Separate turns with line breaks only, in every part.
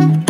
Thank you.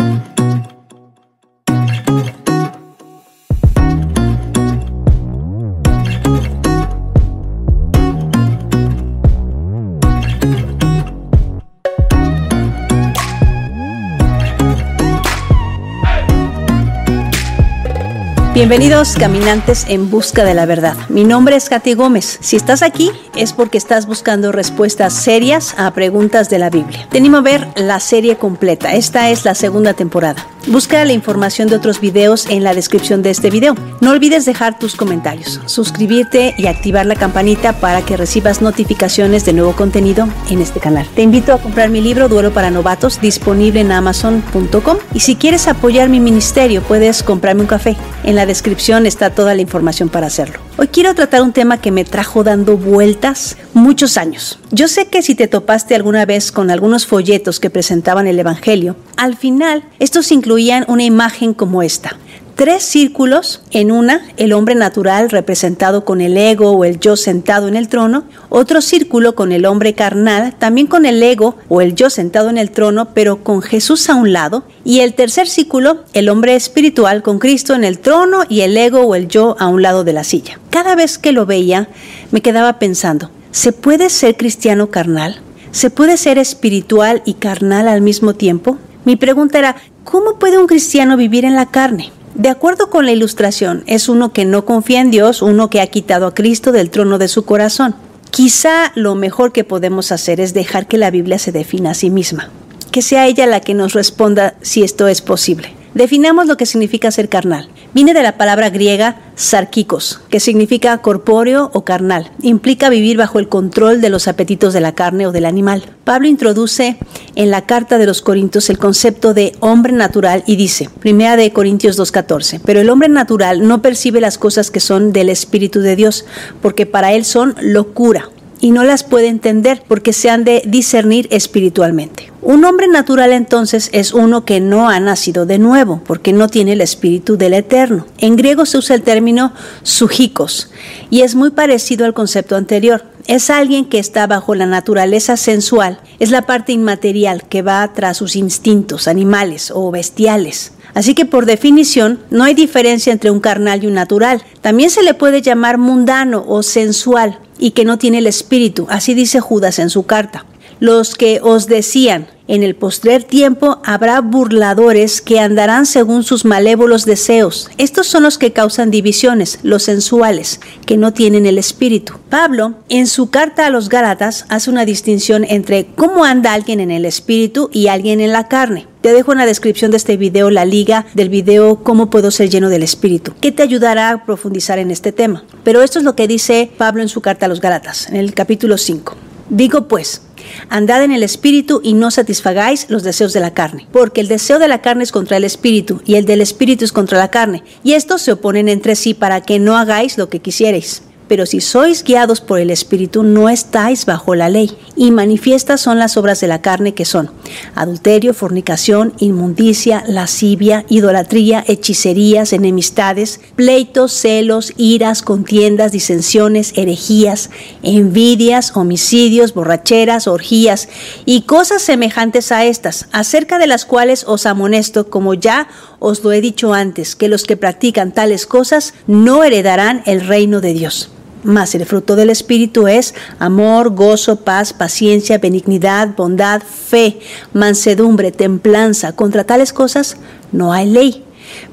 Bienvenidos caminantes en busca de la verdad. Mi nombre es Katy Gómez. Si estás aquí es porque estás buscando respuestas serias a preguntas de la Biblia. Tenemos a ver la serie completa. Esta es la segunda temporada. Busca la información de otros videos en la descripción de este video. No olvides dejar tus comentarios, suscribirte y activar la campanita para que recibas notificaciones de nuevo contenido en este canal. Te invito a comprar mi libro Duelo para Novatos disponible en amazon.com y si quieres apoyar mi ministerio puedes comprarme un café. En la descripción está toda la información para hacerlo. Hoy quiero tratar un tema que me trajo dando vueltas muchos años. Yo sé que si te topaste alguna vez con algunos folletos que presentaban el Evangelio, al final estos incluían una imagen como esta tres círculos, en una el hombre natural representado con el ego o el yo sentado en el trono, otro círculo con el hombre carnal, también con el ego o el yo sentado en el trono, pero con Jesús a un lado, y el tercer círculo, el hombre espiritual con Cristo en el trono y el ego o el yo a un lado de la silla. Cada vez que lo veía, me quedaba pensando, ¿se puede ser cristiano carnal? ¿Se puede ser espiritual y carnal al mismo tiempo? Mi pregunta era, ¿cómo puede un cristiano vivir en la carne? De acuerdo con la ilustración, es uno que no confía en Dios, uno que ha quitado a Cristo del trono de su corazón. Quizá lo mejor que podemos hacer es dejar que la Biblia se defina a sí misma, que sea ella la que nos responda si esto es posible. Definamos lo que significa ser carnal. Viene de la palabra griega sarkikos, que significa corpóreo o carnal. Implica vivir bajo el control de los apetitos de la carne o del animal. Pablo introduce en la carta de los Corintios el concepto de hombre natural y dice, primera de Corintios 2.14, pero el hombre natural no percibe las cosas que son del Espíritu de Dios, porque para él son locura y no las puede entender porque se han de discernir espiritualmente. Un hombre natural entonces es uno que no ha nacido de nuevo, porque no tiene el espíritu del eterno. En griego se usa el término sujicos y es muy parecido al concepto anterior. Es alguien que está bajo la naturaleza sensual, es la parte inmaterial que va tras sus instintos animales o bestiales. Así que por definición no hay diferencia entre un carnal y un natural. También se le puede llamar mundano o sensual y que no tiene el espíritu, así dice Judas en su carta. Los que os decían, en el postrer tiempo habrá burladores que andarán según sus malévolos deseos. Estos son los que causan divisiones, los sensuales, que no tienen el espíritu. Pablo, en su carta a los Gálatas, hace una distinción entre cómo anda alguien en el espíritu y alguien en la carne. Te dejo en la descripción de este video la liga del video Cómo puedo ser lleno del Espíritu, que te ayudará a profundizar en este tema. Pero esto es lo que dice Pablo en su carta a los Gálatas, en el capítulo 5. Digo pues, andad en el espíritu y no satisfagáis los deseos de la carne, porque el deseo de la carne es contra el espíritu y el del espíritu es contra la carne, y estos se oponen entre sí para que no hagáis lo que quisierais pero si sois guiados por el Espíritu no estáis bajo la ley. Y manifiestas son las obras de la carne que son adulterio, fornicación, inmundicia, lascivia, idolatría, hechicerías, enemistades, pleitos, celos, iras, contiendas, disensiones, herejías, envidias, homicidios, borracheras, orgías y cosas semejantes a estas, acerca de las cuales os amonesto, como ya os lo he dicho antes, que los que practican tales cosas no heredarán el reino de Dios. Mas el fruto del Espíritu es amor, gozo, paz, paciencia, benignidad, bondad, fe, mansedumbre, templanza. Contra tales cosas no hay ley.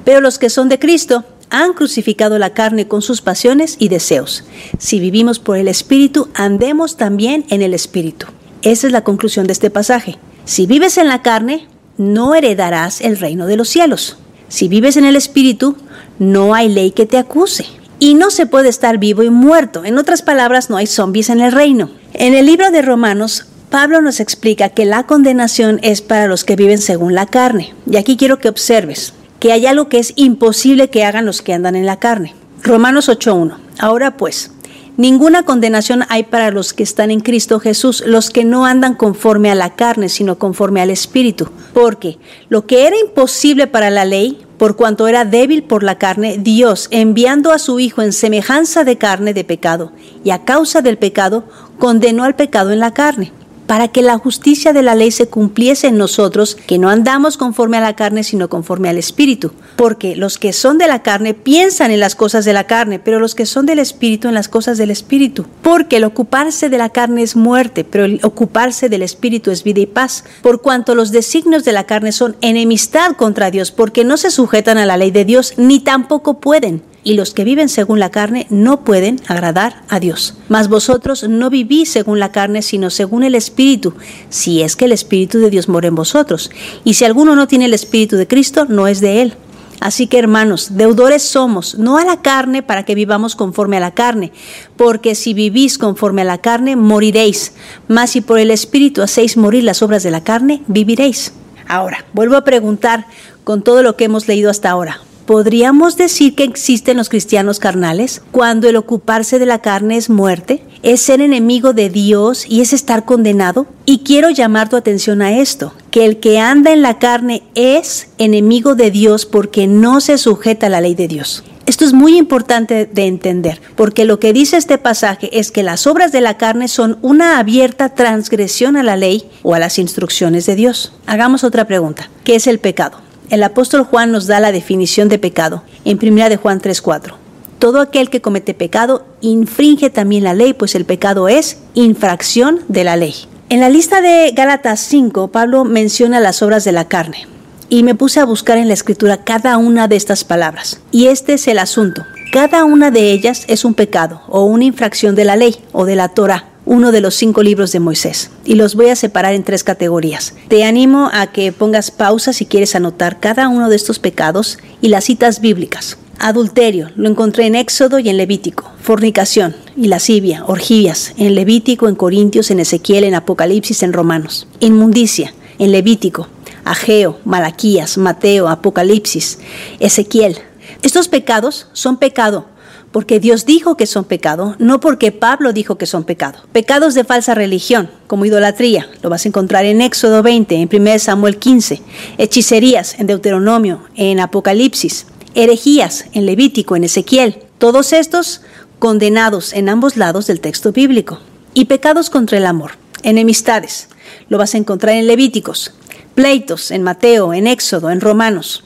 Pero los que son de Cristo han crucificado la carne con sus pasiones y deseos. Si vivimos por el Espíritu, andemos también en el Espíritu. Esa es la conclusión de este pasaje. Si vives en la carne, no heredarás el reino de los cielos. Si vives en el Espíritu, no hay ley que te acuse. Y no se puede estar vivo y muerto. En otras palabras, no hay zombies en el reino. En el libro de Romanos, Pablo nos explica que la condenación es para los que viven según la carne. Y aquí quiero que observes que hay algo que es imposible que hagan los que andan en la carne. Romanos 8.1. Ahora pues, ninguna condenación hay para los que están en Cristo Jesús, los que no andan conforme a la carne, sino conforme al Espíritu. Porque lo que era imposible para la ley, por cuanto era débil por la carne, Dios, enviando a su Hijo en semejanza de carne de pecado, y a causa del pecado, condenó al pecado en la carne, para que la justicia de la ley se cumpliese en nosotros, que no andamos conforme a la carne, sino conforme al Espíritu. Porque los que son de la carne piensan en las cosas de la carne, pero los que son del Espíritu en las cosas del Espíritu. Porque el ocuparse de la carne es muerte, pero el ocuparse del Espíritu es vida y paz. Por cuanto los designios de la carne son enemistad contra Dios, porque no se sujetan a la ley de Dios, ni tampoco pueden y los que viven según la carne no pueden agradar a Dios. Mas vosotros no vivís según la carne, sino según el Espíritu, si es que el Espíritu de Dios mora en vosotros. Y si alguno no tiene el Espíritu de Cristo, no es de él. Así que hermanos, deudores somos, no a la carne para que vivamos conforme a la carne, porque si vivís conforme a la carne, moriréis, mas si por el Espíritu hacéis morir las obras de la carne, viviréis. Ahora, vuelvo a preguntar con todo lo que hemos leído hasta ahora, ¿Podríamos decir que existen los cristianos carnales cuando el ocuparse de la carne es muerte? ¿Es ser enemigo de Dios y es estar condenado? Y quiero llamar tu atención a esto, que el que anda en la carne es enemigo de Dios porque no se sujeta a la ley de Dios. Esto es muy importante de entender, porque lo que dice este pasaje es que las obras de la carne son una abierta transgresión a la ley o a las instrucciones de Dios. Hagamos otra pregunta. ¿Qué es el pecado? El apóstol Juan nos da la definición de pecado en 1 de Juan 3:4. Todo aquel que comete pecado infringe también la ley, pues el pecado es infracción de la ley. En la lista de Gálatas 5, Pablo menciona las obras de la carne y me puse a buscar en la escritura cada una de estas palabras. Y este es el asunto. Cada una de ellas es un pecado o una infracción de la ley o de la Torah uno de los cinco libros de Moisés y los voy a separar en tres categorías. Te animo a que pongas pausa si quieres anotar cada uno de estos pecados y las citas bíblicas. Adulterio, lo encontré en Éxodo y en Levítico. Fornicación y lascivia, orgías, en Levítico, en Corintios, en Ezequiel, en Apocalipsis, en Romanos. Inmundicia, en Levítico, Ageo, Malaquías, Mateo, Apocalipsis, Ezequiel. Estos pecados son pecado porque Dios dijo que son pecado, no porque Pablo dijo que son pecado. Pecados de falsa religión, como idolatría, lo vas a encontrar en Éxodo 20, en 1 Samuel 15, hechicerías en Deuteronomio, en Apocalipsis, herejías en Levítico, en Ezequiel, todos estos condenados en ambos lados del texto bíblico. Y pecados contra el amor, enemistades, lo vas a encontrar en Levíticos, pleitos en Mateo, en Éxodo, en Romanos,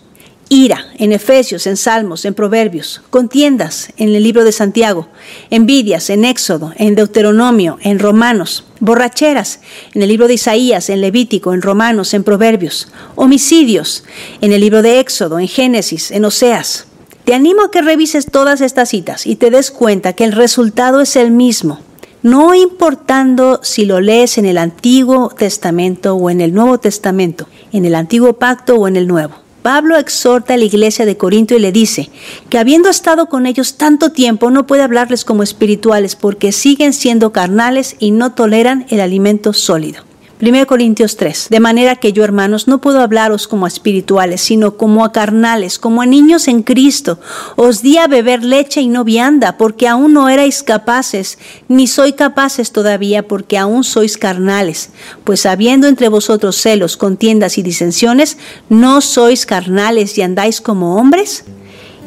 ira en Efesios, en Salmos, en Proverbios, contiendas en el libro de Santiago, envidias en Éxodo, en Deuteronomio, en Romanos, borracheras en el libro de Isaías, en Levítico, en Romanos, en Proverbios, homicidios en el libro de Éxodo, en Génesis, en Oseas. Te animo a que revises todas estas citas y te des cuenta que el resultado es el mismo, no importando si lo lees en el Antiguo Testamento o en el Nuevo Testamento, en el Antiguo Pacto o en el Nuevo. Pablo exhorta a la iglesia de Corinto y le dice que habiendo estado con ellos tanto tiempo no puede hablarles como espirituales porque siguen siendo carnales y no toleran el alimento sólido. 1 Corintios 3. De manera que yo, hermanos, no puedo hablaros como a espirituales, sino como a carnales, como a niños en Cristo. Os di a beber leche y no vianda, porque aún no erais capaces, ni soy capaces todavía, porque aún sois carnales. Pues habiendo entre vosotros celos, contiendas y disensiones, ¿no sois carnales y andáis como hombres?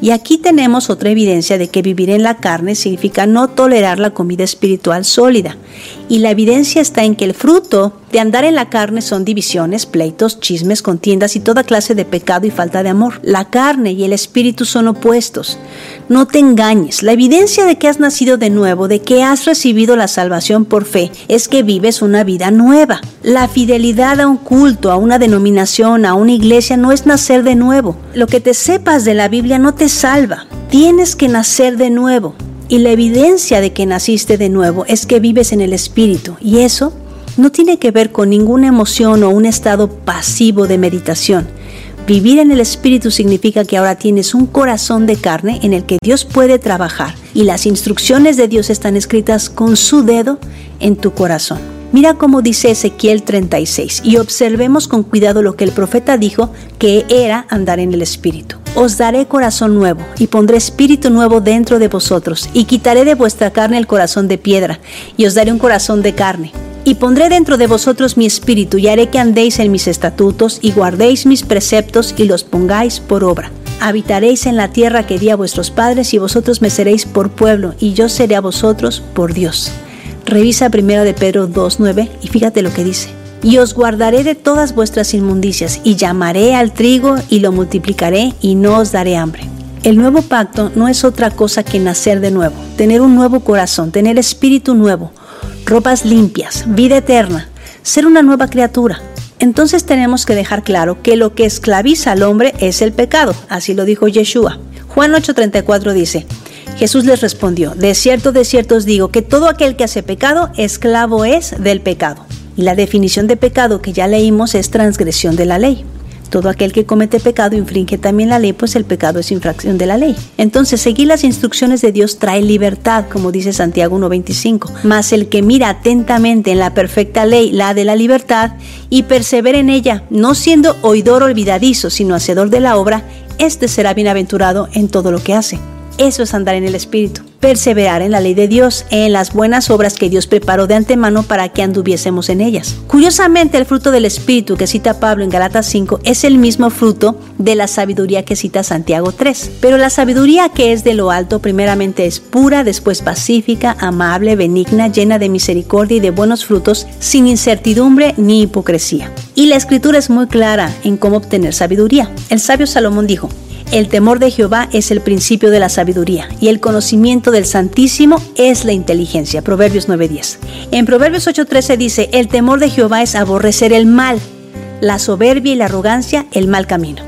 Y aquí tenemos otra evidencia de que vivir en la carne significa no tolerar la comida espiritual sólida. Y la evidencia está en que el fruto de andar en la carne son divisiones, pleitos, chismes, contiendas y toda clase de pecado y falta de amor. La carne y el espíritu son opuestos. No te engañes. La evidencia de que has nacido de nuevo, de que has recibido la salvación por fe, es que vives una vida nueva. La fidelidad a un culto, a una denominación, a una iglesia no es nacer de nuevo. Lo que te sepas de la Biblia no te salva. Tienes que nacer de nuevo. Y la evidencia de que naciste de nuevo es que vives en el Espíritu. Y eso no tiene que ver con ninguna emoción o un estado pasivo de meditación. Vivir en el Espíritu significa que ahora tienes un corazón de carne en el que Dios puede trabajar y las instrucciones de Dios están escritas con su dedo en tu corazón. Mira cómo dice Ezequiel 36 y observemos con cuidado lo que el profeta dijo que era andar en el Espíritu. Os daré corazón nuevo y pondré espíritu nuevo dentro de vosotros y quitaré de vuestra carne el corazón de piedra y os daré un corazón de carne. Y pondré dentro de vosotros mi espíritu y haré que andéis en mis estatutos y guardéis mis preceptos y los pongáis por obra. Habitaréis en la tierra que di a vuestros padres y vosotros me seréis por pueblo y yo seré a vosotros por Dios. Revisa primero de Pedro 2.9 y fíjate lo que dice. Y os guardaré de todas vuestras inmundicias, y llamaré al trigo y lo multiplicaré, y no os daré hambre. El nuevo pacto no es otra cosa que nacer de nuevo, tener un nuevo corazón, tener espíritu nuevo, ropas limpias, vida eterna, ser una nueva criatura. Entonces tenemos que dejar claro que lo que esclaviza al hombre es el pecado, así lo dijo Yeshua. Juan 8:34 dice, Jesús les respondió, de cierto, de cierto os digo que todo aquel que hace pecado, esclavo es del pecado. Y la definición de pecado que ya leímos es transgresión de la ley. Todo aquel que comete pecado infringe también la ley, pues el pecado es infracción de la ley. Entonces, seguir las instrucciones de Dios trae libertad, como dice Santiago 1.25. Mas el que mira atentamente en la perfecta ley, la de la libertad, y persevera en ella, no siendo oidor olvidadizo, sino hacedor de la obra, éste será bienaventurado en todo lo que hace. Eso es andar en el Espíritu, perseverar en la ley de Dios, en las buenas obras que Dios preparó de antemano para que anduviésemos en ellas. Curiosamente, el fruto del Espíritu que cita Pablo en Galatas 5 es el mismo fruto de la sabiduría que cita Santiago 3. Pero la sabiduría que es de lo alto primeramente es pura, después pacífica, amable, benigna, llena de misericordia y de buenos frutos, sin incertidumbre ni hipocresía. Y la escritura es muy clara en cómo obtener sabiduría. El sabio Salomón dijo, el temor de Jehová es el principio de la sabiduría y el conocimiento del Santísimo es la inteligencia. Proverbios 9:10. En Proverbios 8:13 dice, el temor de Jehová es aborrecer el mal, la soberbia y la arrogancia, el mal camino.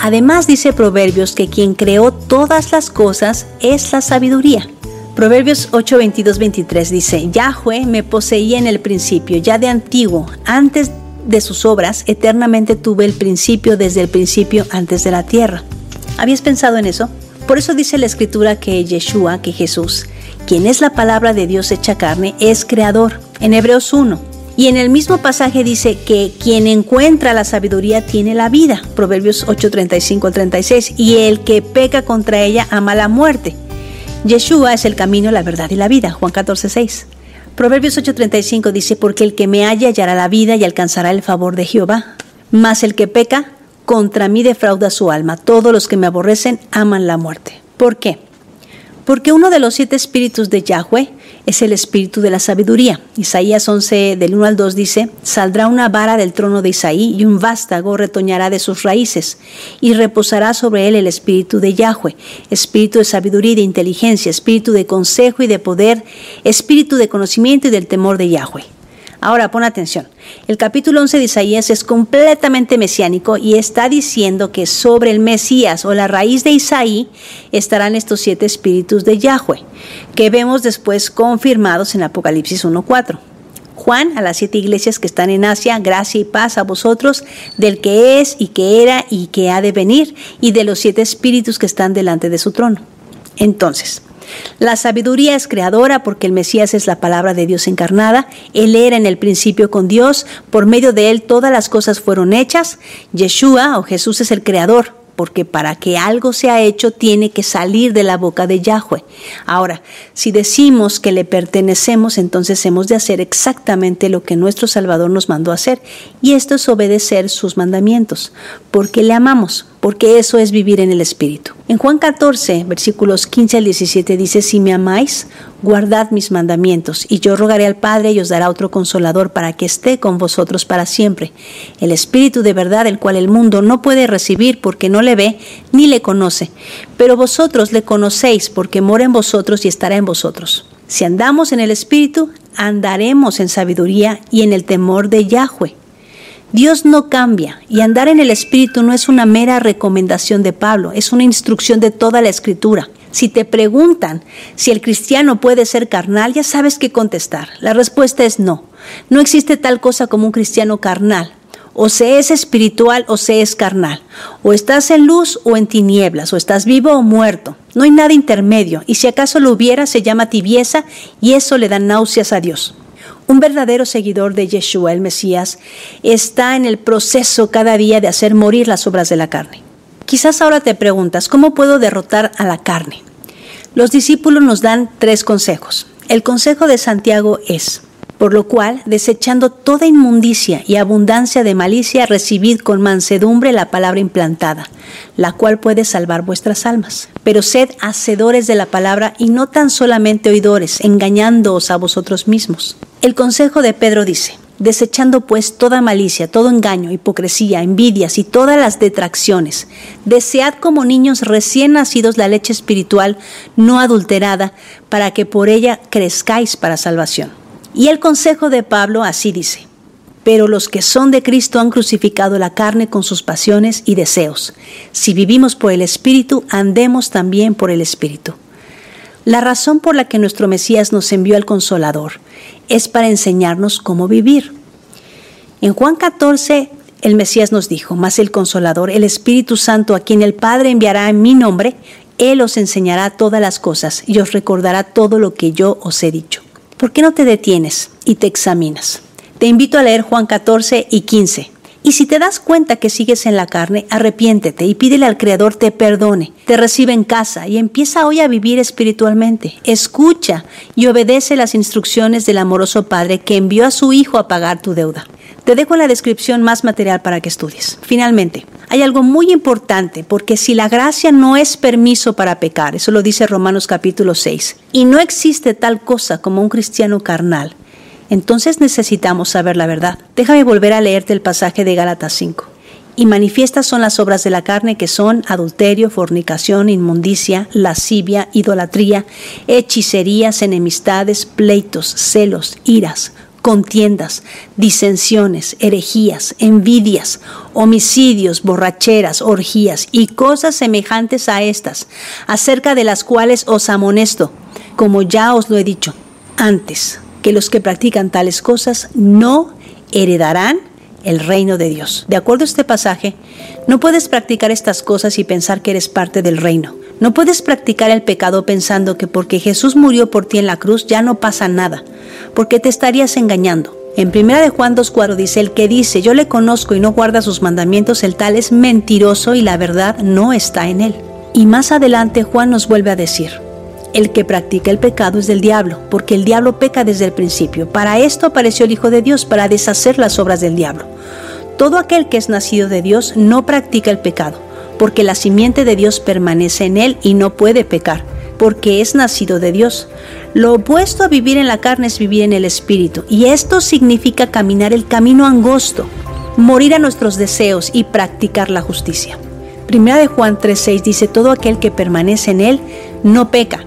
Además dice Proverbios que quien creó todas las cosas es la sabiduría. Proverbios 8, 23 dice, Yahweh me poseía en el principio, ya de antiguo, antes de sus obras, eternamente tuve el principio desde el principio antes de la tierra. ¿Habías pensado en eso? Por eso dice la escritura que Yeshua, que Jesús, quien es la palabra de Dios hecha carne, es creador, en Hebreos 1. Y en el mismo pasaje dice que quien encuentra la sabiduría tiene la vida, Proverbios 8, 35 36, y el que peca contra ella ama la muerte. Yeshua es el camino, la verdad y la vida, Juan 14, 6. Proverbios 8:35 dice, porque el que me halla hallará la vida y alcanzará el favor de Jehová. Mas el que peca contra mí defrauda su alma. Todos los que me aborrecen aman la muerte. ¿Por qué? Porque uno de los siete espíritus de Yahweh es el espíritu de la sabiduría. Isaías 11 del 1 al 2 dice, saldrá una vara del trono de Isaí y un vástago retoñará de sus raíces y reposará sobre él el espíritu de Yahweh, espíritu de sabiduría y de inteligencia, espíritu de consejo y de poder, espíritu de conocimiento y del temor de Yahweh. Ahora pon atención. El capítulo 11 de Isaías es completamente mesiánico y está diciendo que sobre el Mesías o la raíz de Isaí estarán estos siete espíritus de Yahweh, que vemos después confirmados en Apocalipsis 1.4. Juan, a las siete iglesias que están en Asia, gracia y paz a vosotros, del que es y que era y que ha de venir, y de los siete espíritus que están delante de su trono. Entonces, la sabiduría es creadora porque el Mesías es la palabra de Dios encarnada. Él era en el principio con Dios. Por medio de él todas las cosas fueron hechas. Yeshua o Jesús es el creador porque para que algo sea hecho tiene que salir de la boca de Yahweh. Ahora, si decimos que le pertenecemos, entonces hemos de hacer exactamente lo que nuestro Salvador nos mandó hacer, y esto es obedecer sus mandamientos, porque le amamos, porque eso es vivir en el Espíritu. En Juan 14, versículos 15 al 17 dice, si me amáis, guardad mis mandamientos, y yo rogaré al Padre y os dará otro consolador para que esté con vosotros para siempre, el Espíritu de verdad, el cual el mundo no puede recibir porque no le ve ni le conoce, pero vosotros le conocéis porque mora en vosotros y estará en vosotros. Si andamos en el Espíritu, andaremos en sabiduría y en el temor de Yahweh. Dios no cambia y andar en el Espíritu no es una mera recomendación de Pablo, es una instrucción de toda la Escritura. Si te preguntan si el cristiano puede ser carnal, ya sabes qué contestar. La respuesta es no. No existe tal cosa como un cristiano carnal. O se es espiritual o se es carnal. O estás en luz o en tinieblas. O estás vivo o muerto. No hay nada intermedio. Y si acaso lo hubiera, se llama tibieza y eso le da náuseas a Dios. Un verdadero seguidor de Yeshua, el Mesías, está en el proceso cada día de hacer morir las obras de la carne. Quizás ahora te preguntas, ¿cómo puedo derrotar a la carne? Los discípulos nos dan tres consejos. El consejo de Santiago es, Por lo cual, desechando toda inmundicia y abundancia de malicia, recibid con mansedumbre la palabra implantada, la cual puede salvar vuestras almas. Pero sed hacedores de la palabra y no tan solamente oidores, engañándoos a vosotros mismos. El consejo de Pedro dice, desechando pues toda malicia, todo engaño, hipocresía, envidias y todas las detracciones. Desead como niños recién nacidos la leche espiritual no adulterada, para que por ella crezcáis para salvación. Y el consejo de Pablo así dice, pero los que son de Cristo han crucificado la carne con sus pasiones y deseos. Si vivimos por el Espíritu, andemos también por el Espíritu. La razón por la que nuestro Mesías nos envió al Consolador es para enseñarnos cómo vivir. En Juan 14, el Mesías nos dijo, mas el Consolador, el Espíritu Santo, a quien el Padre enviará en mi nombre, Él os enseñará todas las cosas y os recordará todo lo que yo os he dicho. ¿Por qué no te detienes y te examinas? Te invito a leer Juan 14 y 15. Y si te das cuenta que sigues en la carne, arrepiéntete y pídele al Creador te perdone, te recibe en casa y empieza hoy a vivir espiritualmente. Escucha y obedece las instrucciones del amoroso Padre que envió a su Hijo a pagar tu deuda. Te dejo en la descripción más material para que estudies. Finalmente, hay algo muy importante, porque si la gracia no es permiso para pecar, eso lo dice Romanos capítulo 6, y no existe tal cosa como un cristiano carnal, entonces necesitamos saber la verdad. Déjame volver a leerte el pasaje de Gálatas 5. Y manifiestas son las obras de la carne que son adulterio, fornicación, inmundicia, lascivia, idolatría, hechicerías, enemistades, pleitos, celos, iras, contiendas, disensiones, herejías, envidias, homicidios, borracheras, orgías y cosas semejantes a estas, acerca de las cuales os amonesto, como ya os lo he dicho antes que los que practican tales cosas no heredarán el reino de Dios. De acuerdo a este pasaje, no puedes practicar estas cosas y pensar que eres parte del reino. No puedes practicar el pecado pensando que porque Jesús murió por ti en la cruz ya no pasa nada, porque te estarías engañando. En 1 de Juan 2.4 dice, el que dice, yo le conozco y no guarda sus mandamientos, el tal es mentiroso y la verdad no está en él. Y más adelante Juan nos vuelve a decir, el que practica el pecado es del diablo, porque el diablo peca desde el principio. Para esto apareció el Hijo de Dios, para deshacer las obras del diablo. Todo aquel que es nacido de Dios no practica el pecado, porque la simiente de Dios permanece en él y no puede pecar, porque es nacido de Dios. Lo opuesto a vivir en la carne es vivir en el Espíritu, y esto significa caminar el camino angosto, morir a nuestros deseos y practicar la justicia. Primera de Juan 3:6 dice, todo aquel que permanece en él no peca.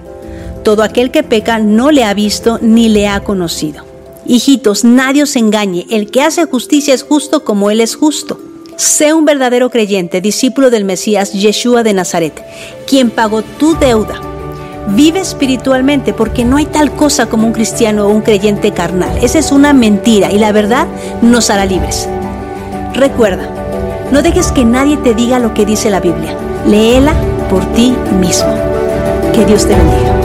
Todo aquel que peca no le ha visto ni le ha conocido. Hijitos, nadie os engañe, el que hace justicia es justo como él es justo. Sé un verdadero creyente, discípulo del Mesías Yeshua de Nazaret, quien pagó tu deuda. Vive espiritualmente porque no hay tal cosa como un cristiano o un creyente carnal. Esa es una mentira y la verdad nos hará libres. Recuerda, no dejes que nadie te diga lo que dice la Biblia. Léela por ti mismo. Que Dios te bendiga.